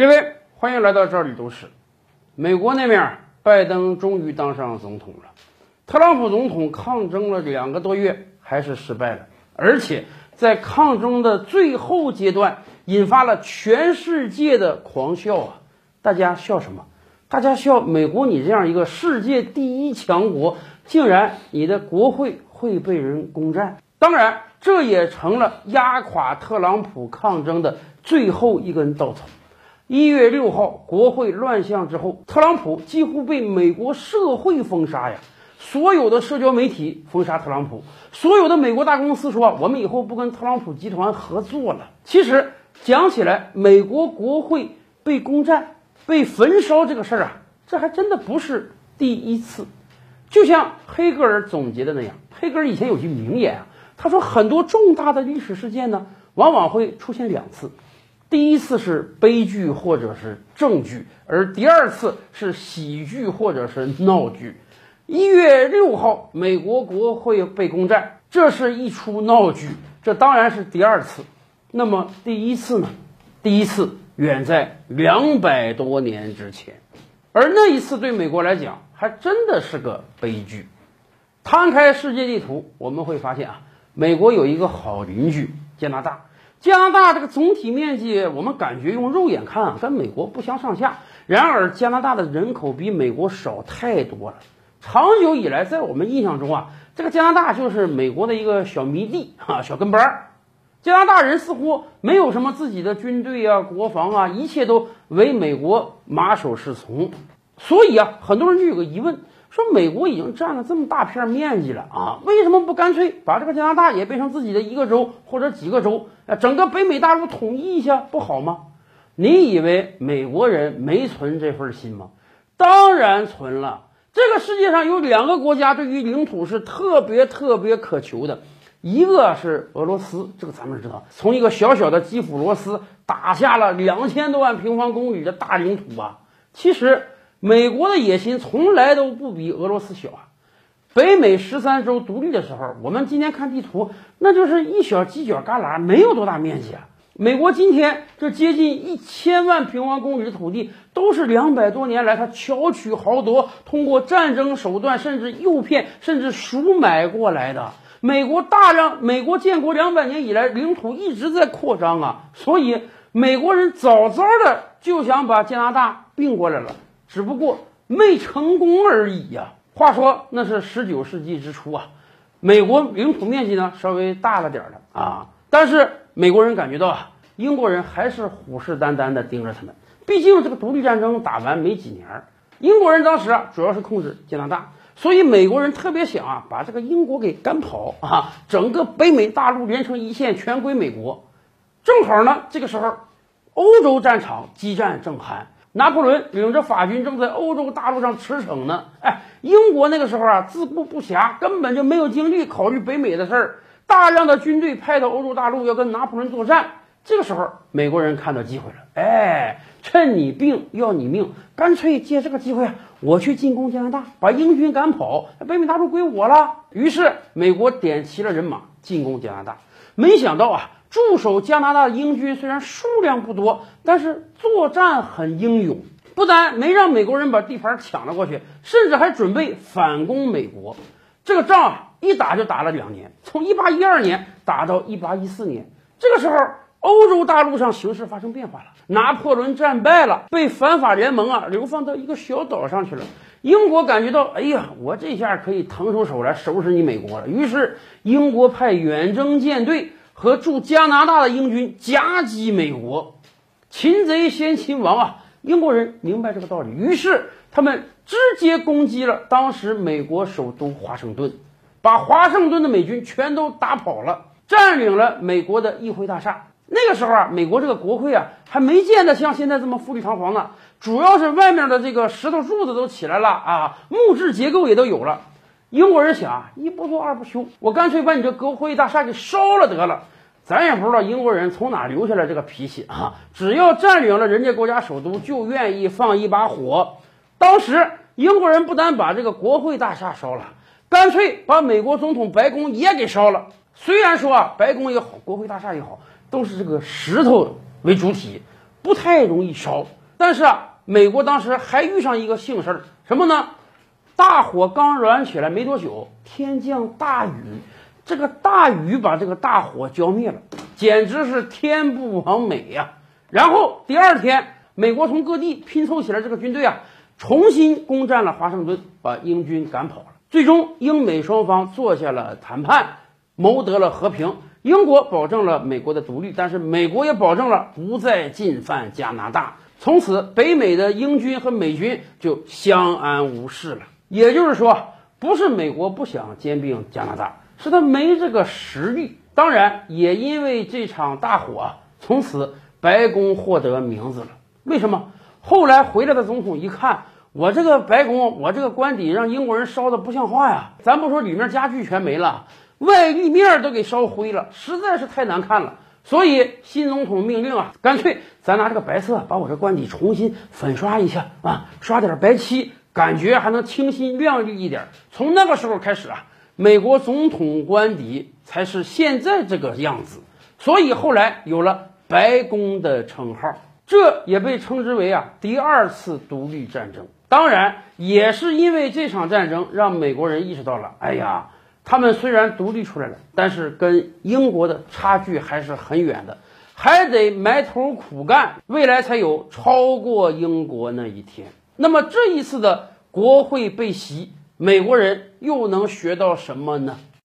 各位，欢迎来到这里都是。美国那面，拜登终于当上总统了，特朗普总统抗争了两个多月，还是失败了，而且在抗争的最后阶段，引发了全世界的狂笑啊！大家笑什么？大家笑美国，你这样一个世界第一强国，竟然你的国会会被人攻占。当然，这也成了压垮特朗普抗争的最后一根稻草。一月六号，国会乱象之后，特朗普几乎被美国社会封杀呀！所有的社交媒体封杀特朗普，所有的美国大公司说我们以后不跟特朗普集团合作了。其实讲起来，美国国会被攻占、被焚烧这个事儿啊，这还真的不是第一次。就像黑格尔总结的那样，黑格尔以前有句名言啊，他说很多重大的历史事件呢，往往会出现两次。第一次是悲剧或者是正剧，而第二次是喜剧或者是闹剧。一月六号，美国国会被攻占，这是一出闹剧，这当然是第二次。那么第一次呢？第一次远在两百多年之前，而那一次对美国来讲还真的是个悲剧。摊开世界地图，我们会发现啊，美国有一个好邻居加拿大。加拿大这个总体面积，我们感觉用肉眼看啊，跟美国不相上下。然而，加拿大的人口比美国少太多了。长久以来，在我们印象中啊，这个加拿大就是美国的一个小迷弟啊，小跟班儿。加拿大人似乎没有什么自己的军队啊、国防啊，一切都唯美国马首是从。所以啊，很多人就有个疑问。说美国已经占了这么大片面积了啊，为什么不干脆把这个加拿大也变成自己的一个州或者几个州啊？整个北美大陆统一一下不好吗？你以为美国人没存这份心吗？当然存了。这个世界上有两个国家对于领土是特别特别渴求的，一个是俄罗斯，这个咱们知道，从一个小小的基辅罗斯打下了两千多万平方公里的大领土啊。其实。美国的野心从来都不比俄罗斯小啊！北美十三州独立的时候，我们今天看地图，那就是一小犄角旮旯，没有多大面积啊。美国今天这接近一千万平方公里的土地，都是两百多年来他巧取豪夺，通过战争手段，甚至诱骗，甚至赎买过来的。美国大量，美国建国两百年以来，领土一直在扩张啊，所以美国人早早的就想把加拿大并过来了。只不过没成功而已呀。话说那是十九世纪之初啊，美国领土面积呢稍微大了点儿的啊，但是美国人感觉到啊，英国人还是虎视眈眈的盯着他们。毕竟这个独立战争打完没几年，英国人当时啊主要是控制加拿大，所以美国人特别想啊把这个英国给赶跑啊，整个北美大陆连成一线，全归美国。正好呢，这个时候欧洲战场激战正酣。拿破仑领着法军正在欧洲大陆上驰骋呢。哎，英国那个时候啊，自顾不暇，根本就没有精力考虑北美的事儿。大量的军队派到欧洲大陆，要跟拿破仑作战。这个时候，美国人看到机会了，哎，趁你病要你命，干脆借这个机会啊，我去进攻加拿大，把英军赶跑，北美大陆归我了。于是，美国点齐了人马进攻加拿大。没想到啊。驻守加拿大的英军虽然数量不多，但是作战很英勇，不但没让美国人把地盘抢了过去，甚至还准备反攻美国。这个仗，一打就打了两年，从一八一二年打到一八一四年。这个时候，欧洲大陆上形势发生变化了，拿破仑战败了，被反法联盟啊流放到一个小岛上去了。英国感觉到，哎呀，我这下可以腾出手来收拾你美国了。于是，英国派远征舰队。和驻加拿大的英军夹击美国，擒贼先擒王啊！英国人明白这个道理，于是他们直接攻击了当时美国首都华盛顿，把华盛顿的美军全都打跑了，占领了美国的议会大厦。那个时候啊，美国这个国会啊还没建得像现在这么富丽堂皇呢，主要是外面的这个石头柱子都起来了啊，木质结构也都有了。英国人想啊，一不做二不休，我干脆把你这国会大厦给烧了得了。咱也不知道英国人从哪留下来这个脾气啊！只要占领了人家国家首都，就愿意放一把火。当时英国人不但把这个国会大厦烧了，干脆把美国总统白宫也给烧了。虽然说啊，白宫也好，国会大厦也好，都是这个石头为主体，不太容易烧。但是啊，美国当时还遇上一个幸事儿，什么呢？大火刚燃起来没多久，天降大雨，这个大雨把这个大火浇灭了，简直是天不亡美呀。然后第二天，美国从各地拼凑起来这个军队啊，重新攻占了华盛顿，把英军赶跑了。最终，英美双方坐下了谈判，谋得了和平。英国保证了美国的独立，但是美国也保证了不再进犯加拿大。从此，北美的英军和美军就相安无事了。也就是说，不是美国不想兼并加拿大，是他没这个实力。当然，也因为这场大火，从此白宫获得名字了。为什么？后来回来的总统一看，我这个白宫，我这个官邸让英国人烧的不像话呀！咱不说里面家具全没了，外立面都给烧灰了，实在是太难看了。所以新总统命令啊，干脆咱拿这个白色把我这官邸重新粉刷一下啊，刷点白漆。感觉还能清新亮丽一点。从那个时候开始啊，美国总统官邸才是现在这个样子。所以后来有了白宫的称号，这也被称之为啊第二次独立战争。当然，也是因为这场战争让美国人意识到了，哎呀，他们虽然独立出来了，但是跟英国的差距还是很远的，还得埋头苦干，未来才有超过英国那一天。那么这一次的国会被袭，美国人又能学到什么呢？